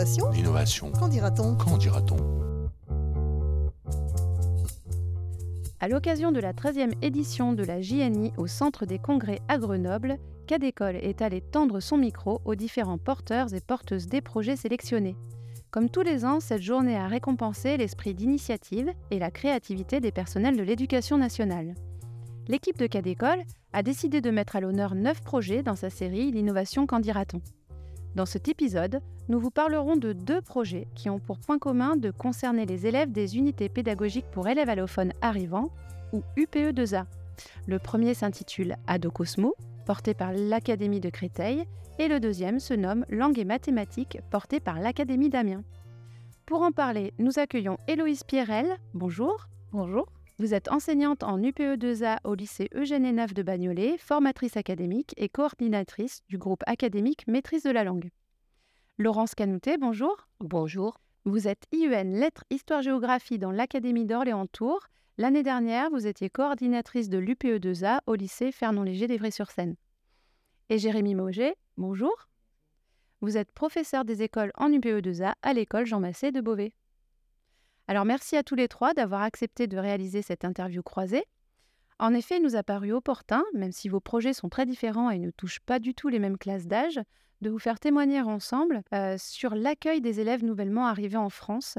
L'innovation L'innovation. Qu'en dira-t-on Qu'en dira-t-on À l'occasion de la 13e édition de la JNI au Centre des Congrès à Grenoble, Cadécole est allé tendre son micro aux différents porteurs et porteuses des projets sélectionnés. Comme tous les ans, cette journée a récompensé l'esprit d'initiative et la créativité des personnels de l'éducation nationale. L'équipe de Cadécole a décidé de mettre à l'honneur 9 projets dans sa série L'innovation qu'en dira-t-on? Dans cet épisode, nous vous parlerons de deux projets qui ont pour point commun de concerner les élèves des unités pédagogiques pour élèves allophones arrivants, ou UPE2A. Le premier s'intitule Adocosmo, porté par l'Académie de Créteil, et le deuxième se nomme Langue et mathématiques, porté par l'Académie d'Amiens. Pour en parler, nous accueillons Héloïse Pierrel. Bonjour. Bonjour. Vous êtes enseignante en UPE2A au lycée Eugène Neuf de Bagnolet, formatrice académique et coordinatrice du groupe académique Maîtrise de la langue. Laurence Canoutet, bonjour. Bonjour. Vous êtes IUN Lettres Histoire-Géographie dans l'Académie d'Orléans-Tours. L'année dernière, vous étiez coordinatrice de l'UPE2A au lycée Fernand-Léger d'Evry-sur-Seine. Et Jérémy Mauger, bonjour. Vous êtes professeur des écoles en UPE2A à l'école Jean Massé de Beauvais. Alors merci à tous les trois d'avoir accepté de réaliser cette interview croisée. En effet, il nous a paru opportun, même si vos projets sont très différents et ne touchent pas du tout les mêmes classes d'âge, de vous faire témoigner ensemble euh, sur l'accueil des élèves nouvellement arrivés en France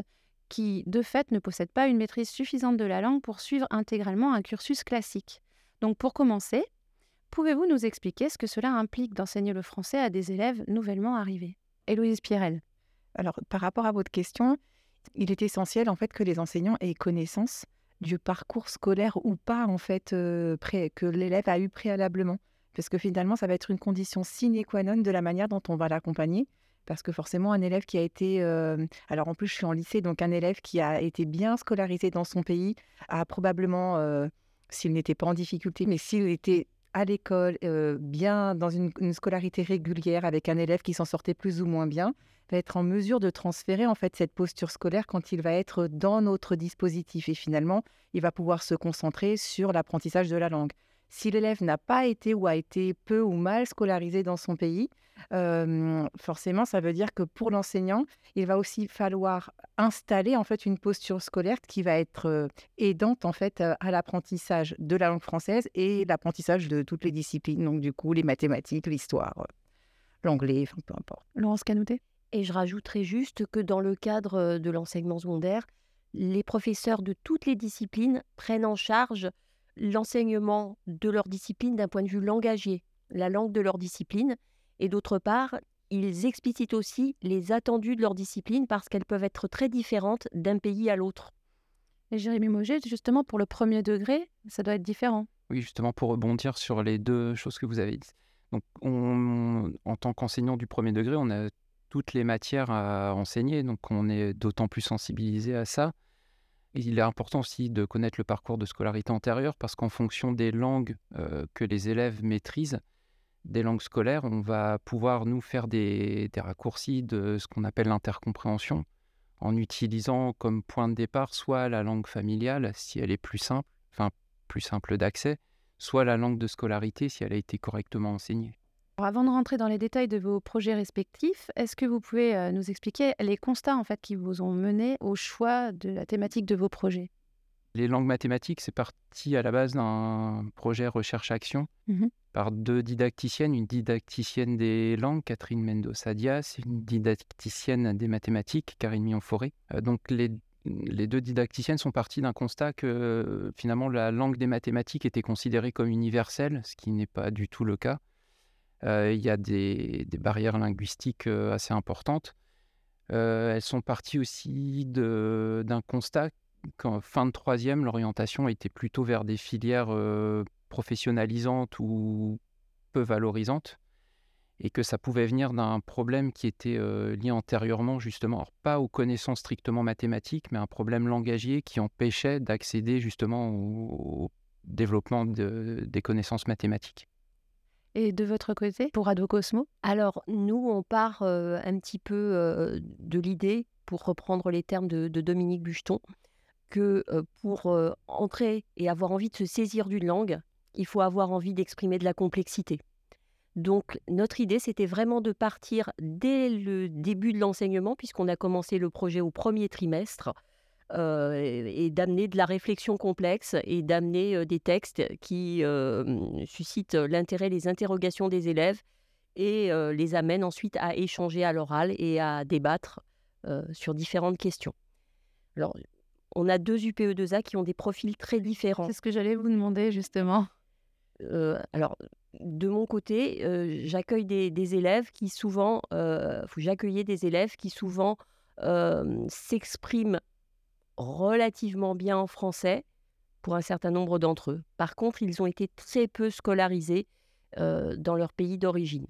qui, de fait, ne possèdent pas une maîtrise suffisante de la langue pour suivre intégralement un cursus classique. Donc pour commencer, pouvez-vous nous expliquer ce que cela implique d'enseigner le français à des élèves nouvellement arrivés? Héloïse Pierrel. Alors par rapport à votre question, il est essentiel en fait que les enseignants aient connaissance du parcours scolaire ou pas en fait euh, que l'élève a eu préalablement. Parce que finalement ça va être une condition sine qua non de la manière dont on va l'accompagner. Parce que forcément un élève qui a été euh, alors en plus je suis en lycée donc un élève qui a été bien scolarisé dans son pays a probablement euh, s'il n'était pas en difficulté mais s'il était à l'école, bien dans une, une, scolarité régulière avec un élève qui s'en sortait plus ou moins bien, va être en mesure de transférer en fait cette posture scolaire quand il va être dans notre dispositif et finalement il va pouvoir se concentrer sur l'apprentissage de la langue. Si l'élève n'a pas été ou a été peu ou mal scolarisé dans son pays, euh, forcément, ça veut dire que pour l'enseignant, il va aussi falloir installer en fait une posture scolaire qui va être euh, aidante en fait à l'apprentissage de la langue française et l'apprentissage de toutes les disciplines, donc du coup les mathématiques, l'histoire, l'anglais, enfin peu importe. Laurence Canoutet? Et je rajouterais juste que dans le cadre de l'enseignement secondaire, les professeurs de toutes les disciplines prennent en charge l'enseignement de leur discipline d'un point de vue langagier, la langue de leur discipline, et d'autre part, ils explicitent aussi les attendus de leur discipline parce qu'elles peuvent être très différentes d'un pays à l'autre. Et Jérémy Moget, justement, pour le premier degré, ça doit être différent. Oui, justement, pour rebondir sur les deux choses que vous avez dites. Donc, on, en tant qu'enseignant du premier degré, on a toutes les matières à enseigner, donc on est d'autant plus sensibilisé à ça. Il est important aussi de connaître le parcours de scolarité antérieure parce qu'en fonction des langues euh, que les élèves maîtrisent, des langues scolaires, on va pouvoir nous faire des, des raccourcis de ce qu'on appelle l'intercompréhension en utilisant comme point de départ soit la langue familiale si elle est plus simple, enfin plus simple d'accès, soit la langue de scolarité si elle a été correctement enseignée. Avant de rentrer dans les détails de vos projets respectifs, est-ce que vous pouvez euh, nous expliquer les constats en fait qui vous ont mené au choix de la thématique de vos projets? Les langues mathématiques, c'est parti à la base d'un projet recherche-action mmh par deux didacticiennes, une didacticienne des langues, Catherine Mendoza Diaz, et une didacticienne des mathématiques, Karine Millon-Forêt. Euh, donc les, les deux didacticiennes sont parties d'un constat que euh, finalement la langue des mathématiques était considérée comme universelle, ce qui n'est pas du tout le cas. Il y a des, barrières linguistiques assez importantes. Elles sont parties aussi d'un constat qu'en fin de troisième, l'orientation était plutôt vers des filières professionnalisantes ou peu valorisantes et que ça pouvait venir d'un problème qui était lié antérieurement justement, alors pas aux connaissances strictement mathématiques, mais un problème langagier qui empêchait d'accéder justement au, développement de- des connaissances mathématiques. Et de votre côté, pour Adocosmo Alors, nous, on part euh, un petit peu euh, de l'idée, pour reprendre les termes de, Dominique Bucheton, que euh, pour entrer et avoir envie de se saisir d'une langue, il faut avoir envie d'exprimer de la complexité. Donc notre idée, c'était vraiment de partir dès le début de l'enseignement, puisqu'on a commencé le projet au premier trimestre, euh, et, d'amener de la réflexion complexe et d'amener euh, des textes qui euh, suscitent l'intérêt, les interrogations des élèves et les amènent ensuite à échanger à l'oral et à débattre sur différentes questions. Alors, on a deux UPE2A qui ont des profils très différents. C'est ce que j'allais vous demander justement. alors, de mon côté, j'accueille des, élèves qui souvent, j'accueillais des élèves qui souvent s'expriment relativement bien en français pour un certain nombre d'entre eux. Par contre, ils ont été très peu scolarisés dans leur pays d'origine.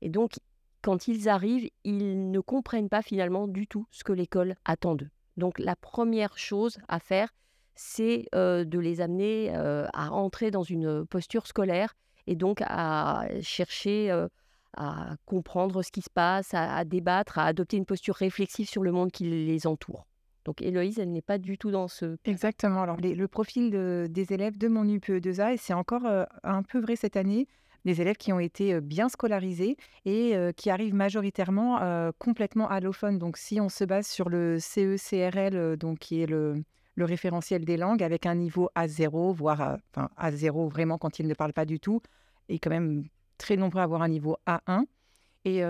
Et donc, quand ils arrivent, ils ne comprennent pas finalement du tout ce que l'école attend d'eux. Donc, la première chose à faire, c'est de les amener à entrer dans une posture scolaire et donc à chercher à comprendre ce qui se passe, à, débattre, à adopter une posture réflexive sur le monde qui les entoure. Donc Héloïse, elle n'est pas du tout dans ce... Exactement. Alors le profil des élèves de mon UPE2A, et c'est encore un peu vrai cette année, des élèves qui ont été bien scolarisés et qui arrivent majoritairement complètement allophones. Donc si on se base sur le CE-CRL, donc qui est le, référentiel des langues avec un niveau A0, voire à, enfin, A0 vraiment quand ils ne parlent pas du tout, et quand même très nombreux à avoir un niveau A1. Et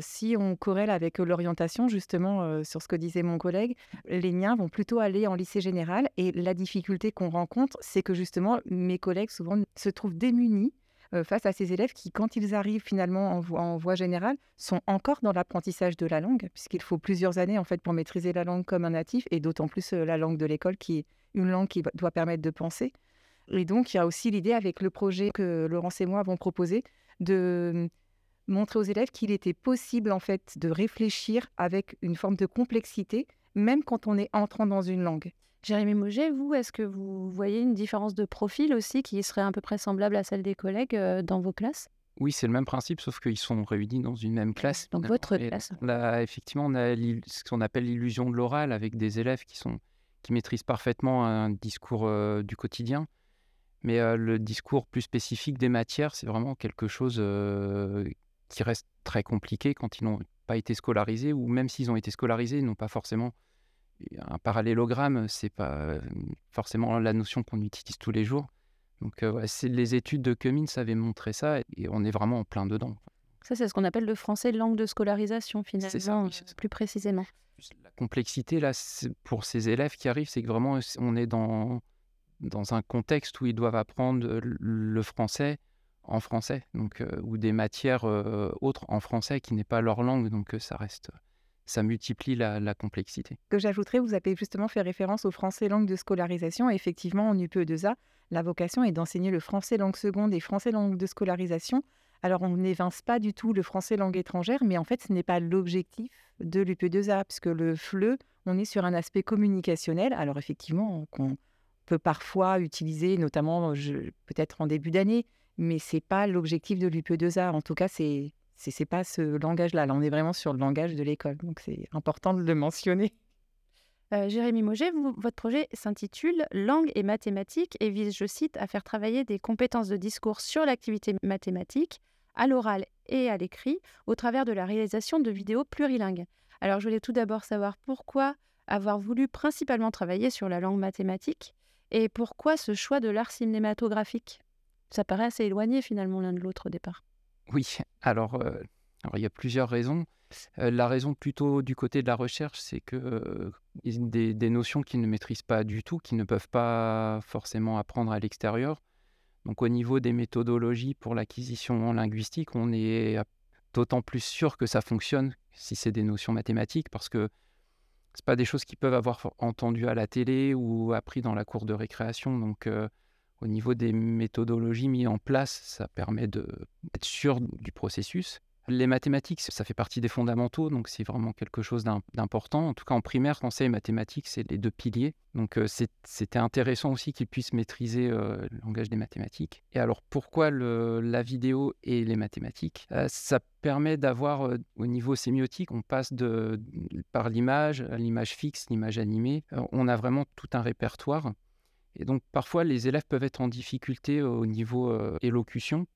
si on corrèle avec l'orientation, justement, sur ce que disait mon collègue, les miens vont plutôt aller en lycée général. Et la difficulté qu'on rencontre, c'est que justement, mes collègues souvent se trouvent démunis face à ces élèves qui, quand ils arrivent finalement en, voie générale, sont encore dans l'apprentissage de la langue, puisqu'il faut plusieurs années en fait pour maîtriser la langue comme un natif, et d'autant plus la langue de l'école qui est une langue qui doit permettre de penser. Et donc, il y a aussi l'idée avec le projet que Laurence et moi avons proposé de montrer aux élèves qu'il était possible en fait de réfléchir avec une forme de complexité, même quand on est entrant dans une langue. Jérémy Mauger, vous, est-ce que vous voyez une différence de profil aussi qui serait à peu près semblable à celle des collègues euh, dans vos classes? Oui, c'est le même principe, sauf qu'ils sont réunis dans une même classe. Dans votre classe. Là, effectivement, on a ce qu'on appelle l'illusion de l'oral avec des élèves qui, sont, qui maîtrisent parfaitement un discours euh, du quotidien. Mais euh, le discours plus spécifique des matières, c'est vraiment quelque chose qui reste très compliqué quand ils n'ont pas été scolarisés, ou même s'ils ont été scolarisés, ils n'ont pas forcément un parallélogramme, c'est pas forcément la notion qu'on utilise tous les jours. Donc les études de Cummins avaient montré ça et on est vraiment en plein dedans. Ça, c'est ce qu'on appelle le français langue de scolarisation, finalement, plus précisément. La complexité, là, pour ces élèves qui arrivent, c'est que vraiment, on est dans, dans un contexte où ils doivent apprendre le français en français, donc, euh, ou des matières euh, autres en français qui n'est pas leur langue, donc euh, ça reste, ça multiplie la, complexité. Que j'ajouterais, vous avez justement fait référence au français langue de scolarisation. effectivement, en UPE2A, la vocation est d'enseigner le français langue seconde et français langue de scolarisation. Alors, on n'évince pas du tout le français langue étrangère, mais en fait, ce n'est pas l'objectif de l'UPE2A, puisque le FLE, on est sur un aspect communicationnel. Alors, effectivement, qu'on peut parfois utiliser, notamment peut-être en début d'année, mais c'est pas l'objectif de l'UPE2A. En tout cas, c'est c'est pas ce langage-là. Là, on est vraiment sur le langage de l'école, donc c'est important de le mentionner. Euh, Jérémy Moget, votre projet s'intitule Langue et mathématiques et vise, je cite, à faire travailler des compétences de discours sur l'activité mathématique, à l'oral et à l'écrit, au travers de la réalisation de vidéos plurilingues. Alors, je voulais tout d'abord savoir pourquoi avoir voulu principalement travailler sur la langue mathématique et pourquoi ce choix de l'art cinématographique? Ça paraît assez éloigné finalement l'un de l'autre au départ. Oui, alors, euh, il y a plusieurs raisons. Euh, la raison plutôt du côté de la recherche, c'est que euh, des, des, notions qu'ils ne maîtrisent pas du tout, qu'ils ne peuvent pas forcément apprendre à l'extérieur. Donc au niveau des méthodologies pour l'acquisition linguistique, on est d'autant plus sûr que ça fonctionne si c'est des notions mathématiques, parce que ce pas des choses qu'ils peuvent avoir entendues à la télé ou appris dans la cour de récréation. Donc au niveau des méthodologies mises en place, ça permet d'être sûr du processus. Les mathématiques, ça fait partie des fondamentaux, donc c'est vraiment quelque chose d'important. En tout cas, en primaire, français et mathématiques, c'est les deux piliers. Donc euh, c'était intéressant aussi qu'ils puissent maîtriser euh, le langage des mathématiques. Et alors, pourquoi la vidéo et les mathématiques? Euh, Ça permet d'avoir, au niveau sémiotique, on passe par l'image, l'image fixe, l'image animée. on a vraiment tout un répertoire et donc parfois les élèves peuvent être en difficulté au niveau élocution.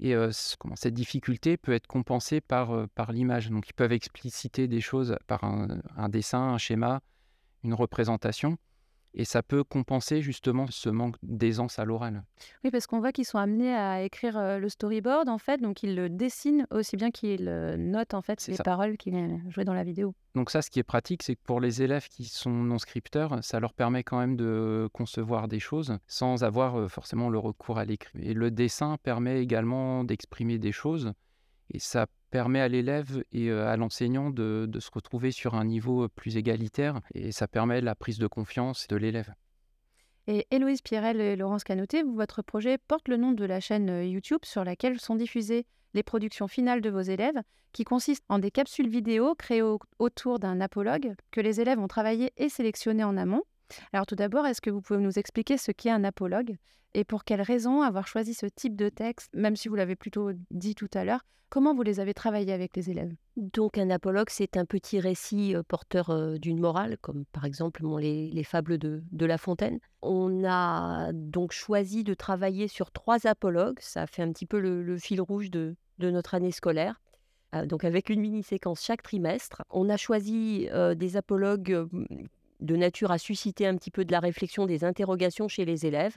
Et comment, cette difficulté peut être compensée par, par l'image. Donc ils peuvent expliciter des choses par un dessin, un schéma, une représentation. Et ça peut compenser justement ce manque d'aisance à l'oral. Oui, parce qu'on voit qu'ils sont amenés à écrire le storyboard, en fait. Donc, ils le dessinent aussi bien qu'ils notent, en fait, les paroles qu'ils jouent dans la vidéo. Donc ça, ce qui est pratique, c'est que pour les élèves qui sont non scripteurs, ça leur permet quand même de concevoir des choses sans avoir forcément le recours à l'écrit. Et le dessin permet également d'exprimer des choses. Et ça permet à l'élève et à l'enseignant de, se retrouver sur un niveau plus égalitaire et ça permet la prise de confiance de l'élève. Et Héloïse Pierrel et Laurence Canoté, votre projet porte le nom de la chaîne YouTube sur laquelle sont diffusées les productions finales de vos élèves, qui consistent en des capsules vidéo créées autour d'un apologue que les élèves ont travaillé et sélectionné en amont. Alors tout d'abord, est-ce que vous pouvez nous expliquer ce qu'est un apologue et pour quelles raisons avoir choisi ce type de texte, même si vous l'avez plutôt dit tout à l'heure Comment vous les avez travaillés avec les élèves? Donc un apologue, c'est un petit récit porteur d'une morale, comme par exemple les, fables de, La Fontaine. On a donc choisi de travailler sur trois apologues, ça fait un petit peu le, fil rouge de, notre année scolaire. donc avec une mini-séquence chaque trimestre. On a choisi des apologues de nature à susciter un petit peu de la réflexion, des interrogations chez les élèves.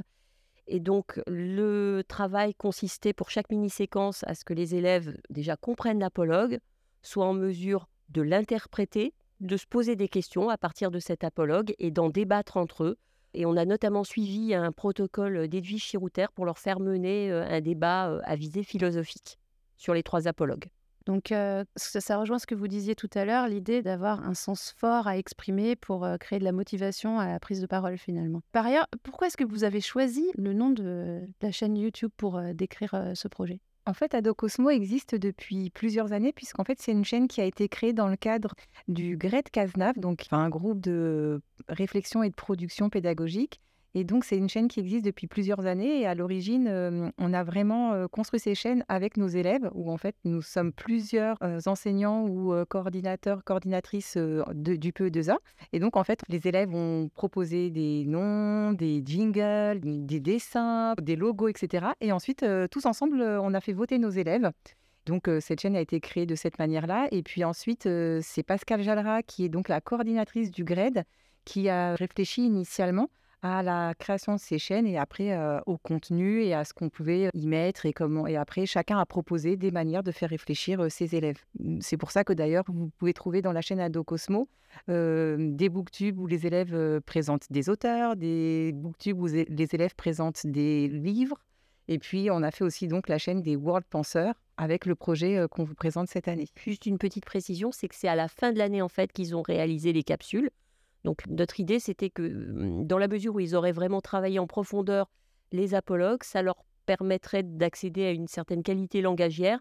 Et donc, le travail consistait pour chaque mini-séquence à ce que les élèves déjà comprennent l'apologue, soient en mesure de l'interpréter, de se poser des questions à partir de cet apologue et d'en débattre entre eux. Et on a notamment suivi un protocole d'Edwige Chirouter pour leur faire mener un débat à visée philosophique sur les trois apologues. Donc, ça, rejoint ce que vous disiez tout à l'heure, l'idée d'avoir un sens fort à exprimer pour créer de la motivation à la prise de parole finalement. Par ailleurs, pourquoi est-ce que vous avez choisi le nom de la chaîne YouTube pour décrire ce projet? En fait, Adocosmo existe depuis plusieurs années, puisqu'en fait, c'est une chaîne qui a été créée dans le cadre du GRED CASNAV, donc un groupe de réflexion et de production pédagogique, et donc, c'est une chaîne qui existe depuis plusieurs années. Et à l'origine, on a vraiment construit ces chaînes avec nos élèves, où en fait, nous sommes plusieurs enseignants ou coordinateurs, coordinatrices du PE2A. Et donc, en fait, les élèves ont proposé des noms, des jingles, des dessins, des logos, etc. Et ensuite, tous ensemble, on a fait voter nos élèves. Donc, cette chaîne a été créée de cette manière-là. Et puis ensuite, c'est Pascal Jalra, qui est donc la coordinatrice du GRED, qui a réfléchi initialement à la création de ces chaînes et après au contenu et à ce qu'on pouvait y mettre et comment. Et après, chacun a proposé des manières de faire réfléchir ses élèves. Mmh, c'est pour ça que d'ailleurs, vous pouvez trouver dans la chaîne Adocosmo des booktubes où les élèves présentent des auteurs, des booktubes où les élèves présentent des livres. Et puis, on a fait aussi donc la chaîne des World Penseurs avec le projet qu'on vous présente cette année. Juste une petite précision, c'est que c'est à la fin de l'année en fait qu'ils ont réalisé les capsules. Donc notre idée, c'était que mmh, dans la mesure où ils auraient vraiment travaillé en profondeur les apologues, ça leur permettrait d'accéder à une certaine qualité langagière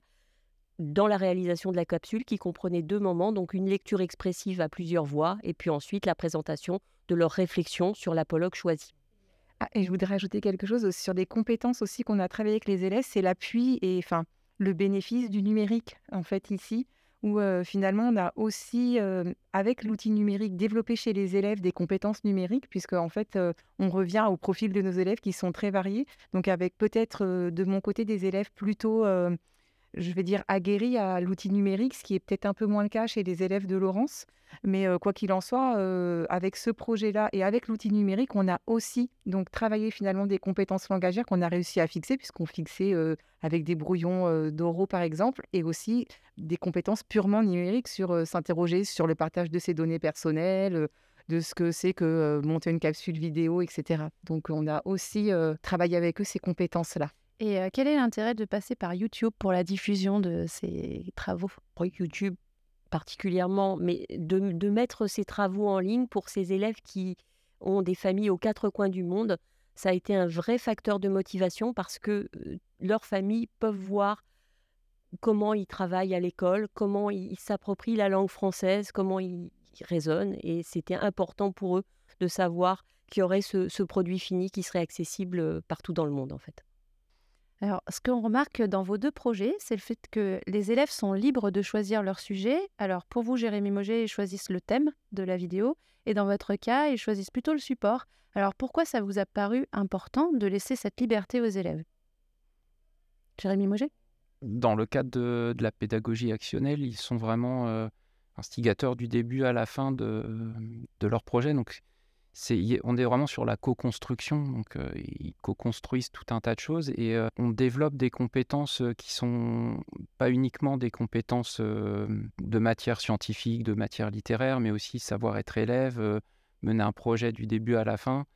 dans la réalisation de la capsule qui comprenait deux moments, donc une lecture expressive à plusieurs voix et puis ensuite la présentation de leurs réflexions sur l'apologue choisi. Ah, et je voudrais ajouter quelque chose sur des compétences aussi qu'on a travaillé avec les élèves, c'est l'appui et enfin le bénéfice du numérique en fait ici où finalement on a aussi, avec l'outil numérique, développé chez les élèves des compétences numériques, puisque en fait on revient au profil de nos élèves qui sont très variés. Donc avec peut-être de mon côté des élèves plutôt je vais dire, aguerri à l'outil numérique, ce qui est peut-être un peu moins le cas chez les élèves de Laurence. Mais quoi qu'il en soit, avec ce projet-là et avec l'outil numérique, on a aussi donc travaillé finalement des compétences langagières qu'on a réussi à fixer, puisqu'on fixait avec des brouillons d'oraux par exemple, et aussi des compétences purement numériques sur s'interroger sur le partage de ses données personnelles de ce que c'est que monter une capsule vidéo, etc. Donc on a aussi travaillé avec eux ces compétences-là. Et quel est l'intérêt de passer par YouTube pour la diffusion de ces travaux? YouTube particulièrement, mais de, mettre ces travaux en ligne pour ces élèves qui ont des familles aux quatre coins du monde, ça a été un vrai facteur de motivation parce que leurs familles peuvent voir comment ils travaillent à l'école, comment ils s'approprient la langue française, comment ils, raisonnent. Et c'était important pour eux de savoir qu'il y aurait ce produit fini qui serait accessible partout dans le monde en fait. Alors, ce qu'on remarque dans vos deux projets, c'est le fait que les élèves sont libres de choisir leur sujet. Alors, pour vous, Jérémy Moget, ils choisissent le thème de la vidéo. Et dans votre cas, ils choisissent plutôt le support. Alors, pourquoi ça vous a paru important de laisser cette liberté aux élèves? Jérémy Moget dans le cadre de, la pédagogie actionnelle, ils sont vraiment instigateurs du début à la fin de, de leur projet. Donc, on est vraiment sur la co-construction, donc euh, ils co-construisent tout un tas de choses et euh, on développe des compétences euh, qui sont pas uniquement des compétences de matière scientifique, de matière littéraire, mais aussi savoir être élève, mener un projet du début à la fin.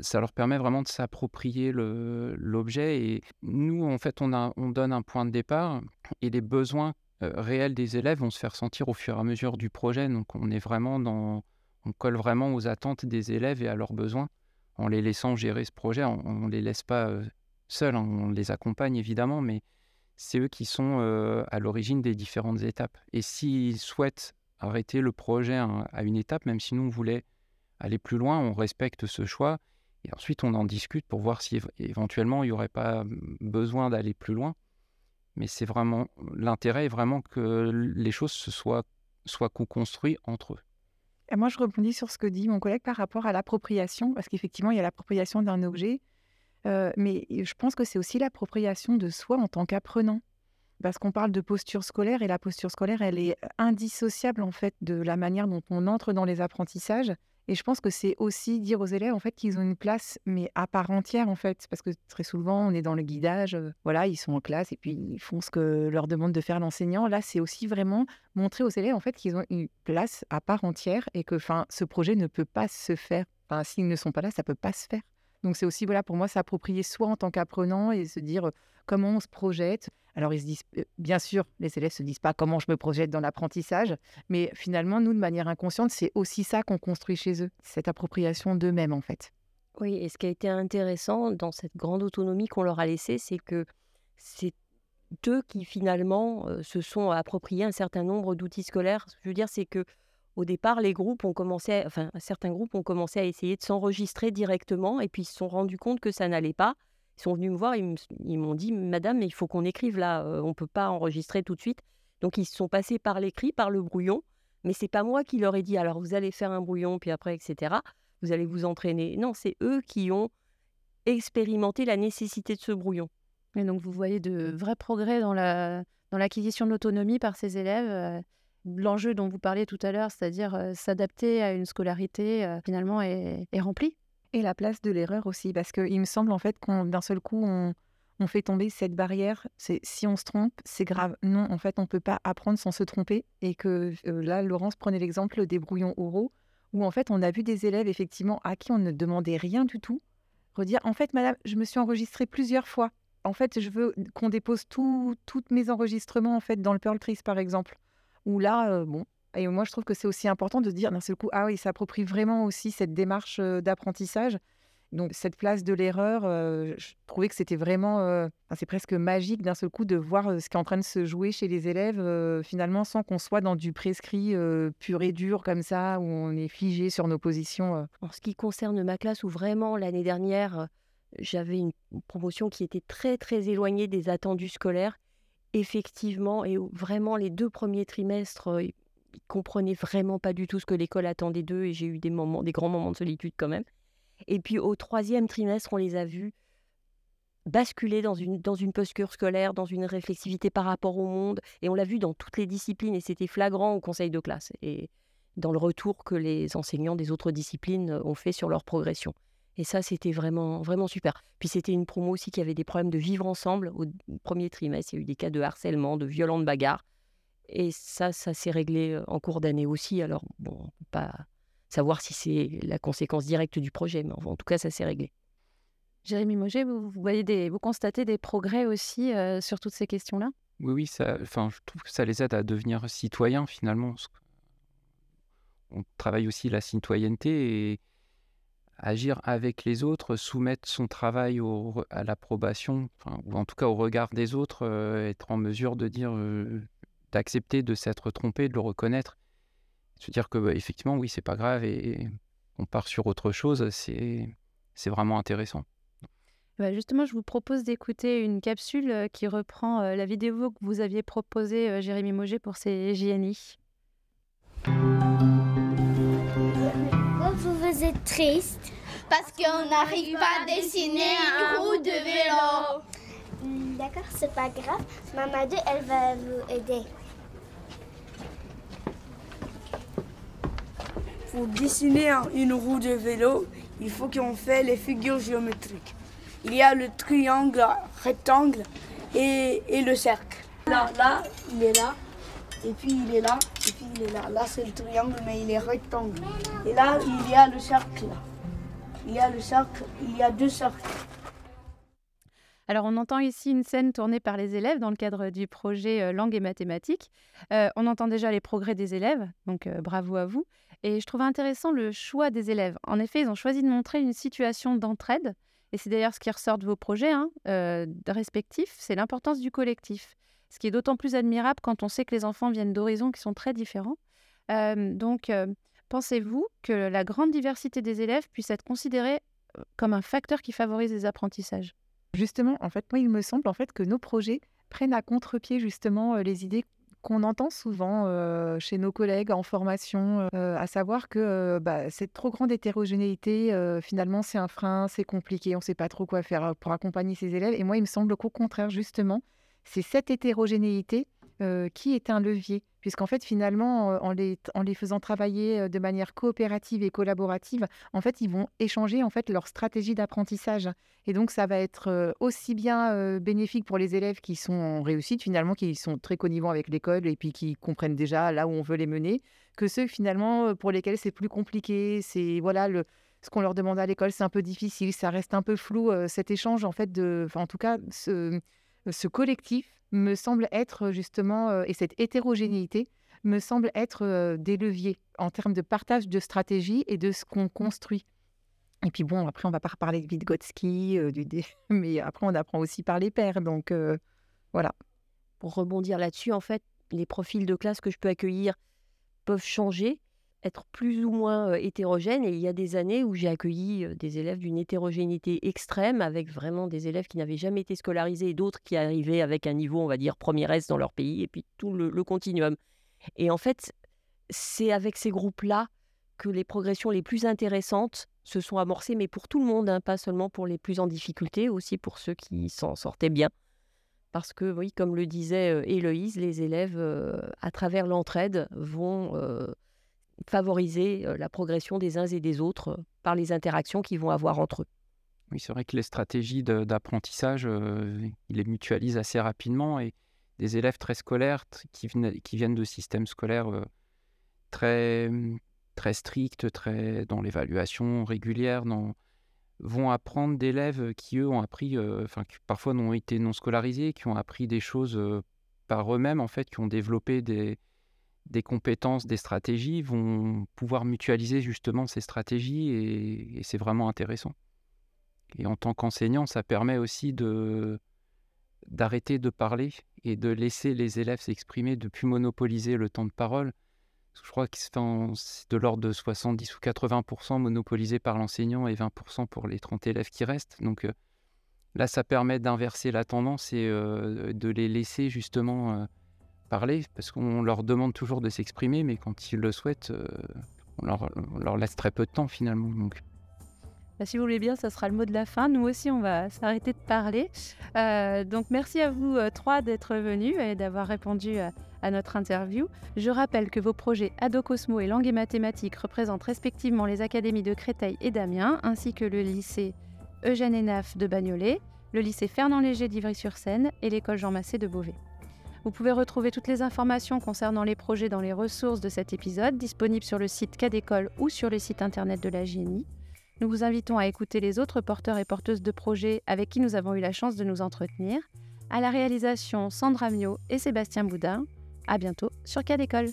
Ça leur permet vraiment de s'approprier l'objet et nous, en fait, on, donne un point de départ et les besoins réels des élèves vont se faire sentir au fur et à mesure du projet. Donc on est vraiment dans on colle vraiment aux attentes des élèves et à leurs besoins en les laissant gérer ce projet. On ne les laisse pas euh, seuls, hein. on les accompagne évidemment, mais c'est eux qui sont euh, à l'origine des différentes étapes. Et s'ils souhaitent arrêter le projet à une étape, même si nous on aller plus loin, on respecte ce choix. Et ensuite, on en discute pour voir si éventuellement il n'y aurait pas besoin d'aller plus loin. Mais c'est vraiment l'intérêt est vraiment que les choses se soient, soient co-construites entre eux moi, je rebondis sur ce que dit mon collègue par rapport à l'appropriation, parce qu'effectivement, il y a l'appropriation d'un objet, euh, mais je pense que c'est aussi l'appropriation de soi en tant qu'apprenant. Parce qu'on parle de posture scolaire, et la posture scolaire, elle est indissociable en fait de la manière dont on entre dans les apprentissages. Et je pense que c'est aussi dire aux élèves en fait qu'ils ont une place, mais à part entière en fait, parce que très souvent on est dans le guidage, voilà, ils sont en classe et puis ils font ce que leur demande de faire l'enseignant. Là, c'est aussi vraiment montrer aux élèves en fait qu'ils ont une place à part entière et que, enfin, ce projet ne peut pas se faire. Enfin, s'ils ne sont pas là, ça peut pas se faire. Donc c'est aussi voilà pour moi s'approprier soi en tant qu'apprenant et se dire comment on se projette. Alors, ils se disent, bien sûr, les élèves se disent pas comment je me projette dans l'apprentissage, mais finalement, nous, de manière inconsciente, c'est aussi ça qu'on construit chez eux, cette appropriation d'eux-mêmes, en fait. Oui, et ce qui a été intéressant dans cette grande autonomie qu'on leur a laissée, c'est que c'est eux qui finalement se sont appropriés un certain nombre d'outils scolaires. Je veux dire, c'est que au départ, les groupes ont commencé, enfin certains groupes ont commencé à essayer de s'enregistrer directement, et puis ils se sont rendus compte que ça n'allait pas. Ils sont venus me voir, ils m'ont dit Madame, il faut qu'on écrive là, on ne peut pas enregistrer tout de suite. Donc ils se sont passés par l'écrit, par le brouillon, mais c'est pas moi qui leur ai dit alors vous allez faire un brouillon, puis après, etc. Vous allez vous entraîner. Non, c'est eux qui ont expérimenté la nécessité de ce brouillon. Et donc vous voyez de vrais progrès dans la dans l'acquisition de l'autonomie par ces élèves. L'enjeu dont vous parliez tout à l'heure, c'est-à-dire s'adapter à une scolarité, finalement est rempli. Et la place de l'erreur aussi, parce qu'il me semble en fait qu'on d'un seul coup, on, fait tomber cette barrière. C'est si on se trompe, c'est grave. Non, en fait, on peut pas apprendre sans se tromper. Et que là, Laurence prenait l'exemple des brouillons oraux, où en fait, on a vu des élèves effectivement à qui on ne demandait rien du tout, redire en fait, madame, je me suis enregistrée plusieurs fois. En fait, je veux qu'on dépose tous mes enregistrements en fait dans le Pearl par exemple. Où là, euh, bon, et moi, je trouve que c'est aussi important de dire d'un seul coup, ah oui, s'approprie vraiment aussi cette démarche d'apprentissage. Donc, cette place de l'erreur, je trouvais que c'était vraiment, c'est presque magique d'un seul coup de voir ce qui est en train de se jouer chez les élèves, finalement, sans qu'on soit dans du prescrit pur et dur comme ça, où on est figé sur nos positions. En ce qui concerne ma classe, où vraiment l'année dernière, j'avais une promotion qui était très, très éloignée des attendus scolaires, effectivement, et vraiment les deux premiers trimestres, ils comprenaient vraiment pas du tout ce que l'école attendait d'eux et j'ai eu des moments, des grands moments de solitude quand même. Et puis au troisième trimestre, on les a vus basculer dans une, dans une posture scolaire, dans une réflexivité par rapport au monde. Et on l'a vu dans toutes les disciplines et c'était flagrant au conseil de classe et dans le retour que les enseignants des autres disciplines ont fait sur leur progression. Et ça, c'était vraiment, vraiment super. Puis c'était une promo aussi qui avait des problèmes de vivre ensemble. Au premier trimestre, il y a eu des cas de harcèlement, de violentes bagarres. Et ça, ça s'est réglé en cours d'année aussi. Alors, bon, on peut pas savoir si c'est la conséquence directe du projet, mais en tout cas, ça s'est réglé. Jérémy Moget, vous, voyez des, vous constatez des progrès aussi sur toutes ces questions-là? Oui, oui, ça, enfin, je trouve que ça les aide à devenir citoyens finalement. On travaille aussi la citoyenneté et agir avec les autres, soumettre son travail à l'approbation, ou en tout cas au regard des autres, être en mesure de dire d'accepter de s'être trompé, de le reconnaître, se dire que bah, effectivement oui c'est pas grave et on part sur autre chose, c'est vraiment intéressant. Bah, justement, je vous propose d'écouter une capsule euh, qui reprend euh, la vidéo que vous aviez proposée, euh, Jérémy Moget, pour ces JNI. Vous êtes triste Parce qu'on n'arrive pas à dessiner une roue de vélo. D'accord, c'est pas grave. Mamadou, elle va vous aider. Pour dessiner une roue de vélo, il faut qu'on fait les figures géométriques. Il y a le triangle, rectangle et, et le cercle. Là, là, il est là, et puis il est là, il là. C'est le triangle, mais il est rectangle. Et là, il y a le cercle. Il y a le cercle, il y a deux cercles. Alors, on entend ici une scène tournée par les élèves dans le cadre du projet euh, Langue et mathématiques. Euh, on entend déjà les progrès des élèves, donc euh, bravo à vous. Et je trouve intéressant le choix des élèves. En effet, ils ont choisi de montrer une situation d'entraide, et c'est d'ailleurs ce qui ressort de vos projets hein, respectifs, c'est l'importance du collectif. Ce qui est d'autant plus admirable quand on sait que les enfants viennent d'horizons qui sont très différents. donc, pensez-vous que la grande diversité des élèves puisse être considérée comme un facteur qui favorise les apprentissages? Justement, en fait, moi, il me semble en fait que nos projets prennent à contre-pied justement les idées qu'on entend souvent chez nos collègues en formation, à savoir que bah, cette trop grande hétérogénéité, finalement, c'est un frein, c'est compliqué, on ne sait pas trop quoi faire pour accompagner ces élèves. Et moi, il me semble qu'au contraire, justement, c'est cette hétérogénéité qui est un levier, puisqu'en fait, finalement, en, les, en les faisant travailler de manière coopérative et collaborative, en fait, ils vont échanger en fait leur stratégie d'apprentissage. Et donc, ça va être aussi bien bénéfique pour les élèves qui sont en réussite, finalement, qui sont très connivants avec l'école et puis qui comprennent déjà là où on veut les mener, que ceux, finalement, pour lesquels c'est plus compliqué, c'est voilà le ce qu'on leur demande à l'école, c'est un peu difficile, ça reste un peu flou. cet échange, en fait, de, en tout cas, ce, ce collectif me semble être justement, et cette hétérogénéité me semble être des leviers en termes de partage de stratégie et de ce qu'on construit. Et puis bon, après, on va pas reparler de Vygotsky, du mais après, on apprend aussi par les pairs. Donc voilà. Pour rebondir là-dessus, en fait, les profils de classe que je peux accueillir peuvent changer être plus ou moins hétérogène. Et il y a des années où j'ai accueilli des élèves d'une hétérogénéité extrême, avec vraiment des élèves qui n'avaient jamais été scolarisés et d'autres qui arrivaient avec un niveau, on va dire, premier S dans leur pays, et puis tout le, continuum. Et en fait, c'est avec ces groupes-là que les progressions les plus intéressantes se sont amorcées, mais pour tout le monde, hein, pas seulement pour les plus en difficulté, aussi pour ceux qui s'en sortaient bien. Parce que, oui, comme le disait Héloïse, les élèves, à travers l'entraide, vont favoriser la progression des uns et des autres par les interactions qu'ils vont avoir entre eux. Oui, c'est vrai que les stratégies d'apprentissage, ils les mutualisent assez rapidement et des élèves très scolaires qui, qui viennent de systèmes scolaires très, mmh, très stricts, très dans l'évaluation régulière, vont apprendre d'élèves qui, eux, ont appris, enfin, parfois n'ont été non scolarisés, qui ont appris des choses par eux-mêmes, en fait, qui ont développé des, des compétences, des stratégies, vont pouvoir mutualiser justement ces stratégies et, c'est vraiment intéressant. Et en tant qu'enseignant, ça permet aussi de d'arrêter de parler et de laisser les élèves s'exprimer, de plus monopoliser le temps de parole. Je crois que c'est de l'ordre de 70 ou 80% monopolisé par l'enseignant et 20 pour les 30 élèves qui restent. Donc euh, là, ça permet d'inverser la tendance et euh, de les laisser justement euh, parler, parce qu'on leur demande toujours de s'exprimer, mais quand ils le souhaitent, euh, on, leur, laisse très peu de temps finalement. Donc. Bah, si vous voulez bien, ça sera le mot de la fin. Nous aussi, on va s'arrêter de parler. Euh, donc merci à vous euh, trois d'être venus et d'avoir répondu à, notre interview. Je rappelle que vos projets Adocosmo et Langue et Mathématiques représentent respectivement les académies de Créteil et d'Amiens, ainsi que le lycée Eugène Enaf de Bagnolet, le lycée Fernand Léger d'Ivry-sur-Seine et l'école Jean Massé de Beauvais. Vous pouvez retrouver toutes les informations concernant les projets dans les ressources de cet épisode, disponibles sur le site Cadécole ou sur le site internet de la GNI. Nous vous invitons à écouter les autres porteurs et porteuses de projets avec qui nous avons eu la chance de nous entretenir. À la réalisation, Sandra Mio et Sébastien Boudin. À bientôt sur Cadécole.